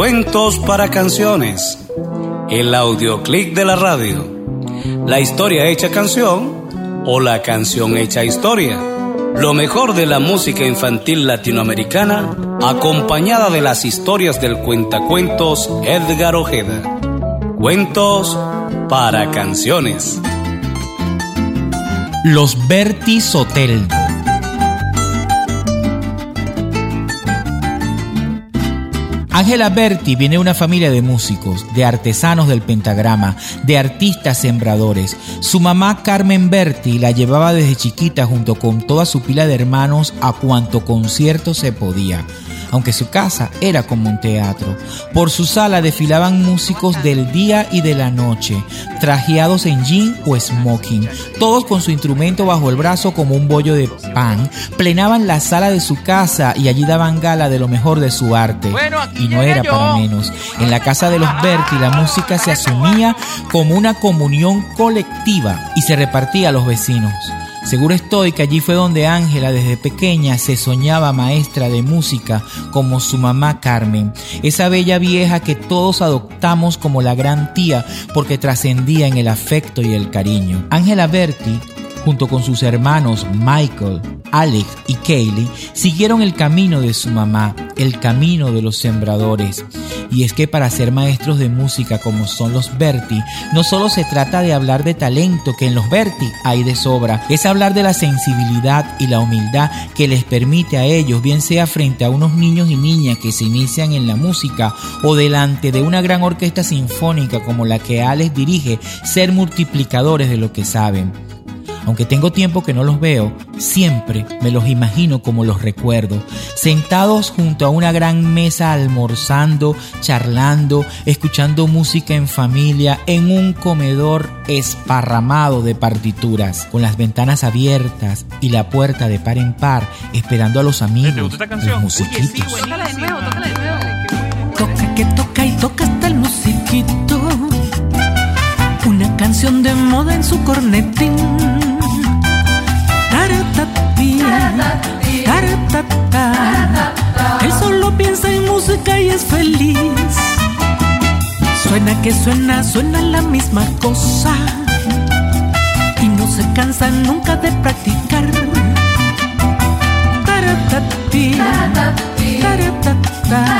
Cuentos para canciones. El audioclick de la radio. La historia hecha canción o la canción hecha historia. Lo mejor de la música infantil latinoamericana, acompañada de las historias del cuentacuentos Edgar Ojeda. Cuentos para canciones. Los Berti Soteldo. Ángela Berti viene de una familia de músicos, de artesanos del pentagrama, de artistas sembradores. Su mamá Carmen Berti la llevaba desde chiquita junto con toda su pila de hermanos a cuanto concierto se podía aunque su casa era como un teatro. Por su sala desfilaban músicos del día y de la noche, trajeados en jean o smoking, todos con su instrumento bajo el brazo como un bollo de pan, plenaban la sala de su casa y allí daban gala de lo mejor de su arte. y no era para menos. En la casa de los Berti la música se asumía como una comunión colectiva y se repartía a los vecinos. Seguro estoy que allí fue donde Ángela desde pequeña se soñaba maestra de música como su mamá Carmen, esa bella vieja que todos adoptamos como la gran tía porque trascendía en el afecto y el cariño. Ángela Berti junto con sus hermanos Michael, Alex y Kaylee, siguieron el camino de su mamá, el camino de los sembradores. Y es que para ser maestros de música como son los Berti, no solo se trata de hablar de talento, que en los Berti hay de sobra, es hablar de la sensibilidad y la humildad que les permite a ellos, bien sea frente a unos niños y niñas que se inician en la música o delante de una gran orquesta sinfónica como la que Alex dirige, ser multiplicadores de lo que saben. Aunque tengo tiempo que no los veo, siempre me los imagino como los recuerdo, sentados junto a una gran mesa almorzando, charlando, escuchando música en familia, en un comedor esparramado de partituras, con las ventanas abiertas y la puerta de par en par, esperando a los amigos, los musiquitos. Toca que toca y toca hasta el musiquito, canción de moda en su cornetín él solo piensa en música y es feliz. Suena que suena, suena la misma cosa. Y no se cansa nunca de practicar. Con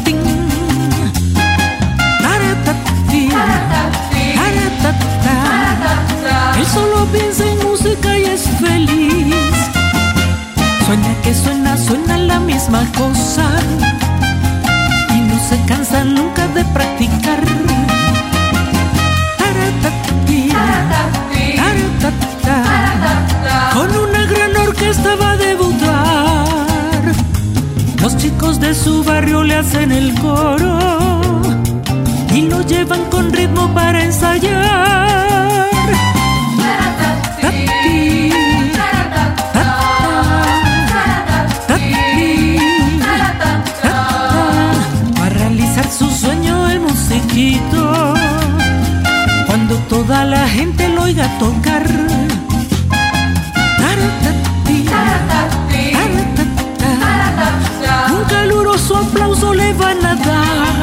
misma cosa. Y no se cansa nunca de practicar. Con una gran orquesta va a debutar. Los chicos de su barrio le hacen el coro y lo llevan con ritmo para ensayar. La gente lo oiga tocar. Un caluroso aplauso le van a dar.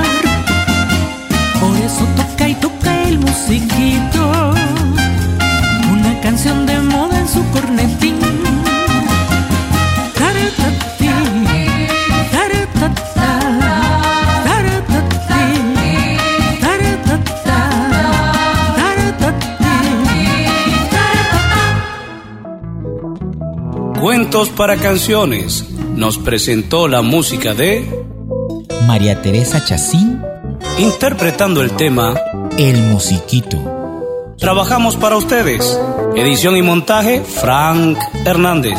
Cuentos para Canciones nos presentó la música de María Teresa Chacín, interpretando el tema El Musiquito. Trabajamos para ustedes. Edición y montaje Frank Hernández.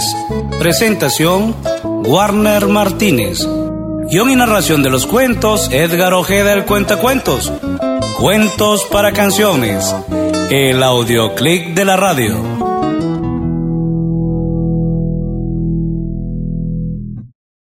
Presentación Warner Martínez. Guión y narración de los cuentos Edgar Ojeda el Cuentacuentos. Cuentos para Canciones. El audioclick de la radio.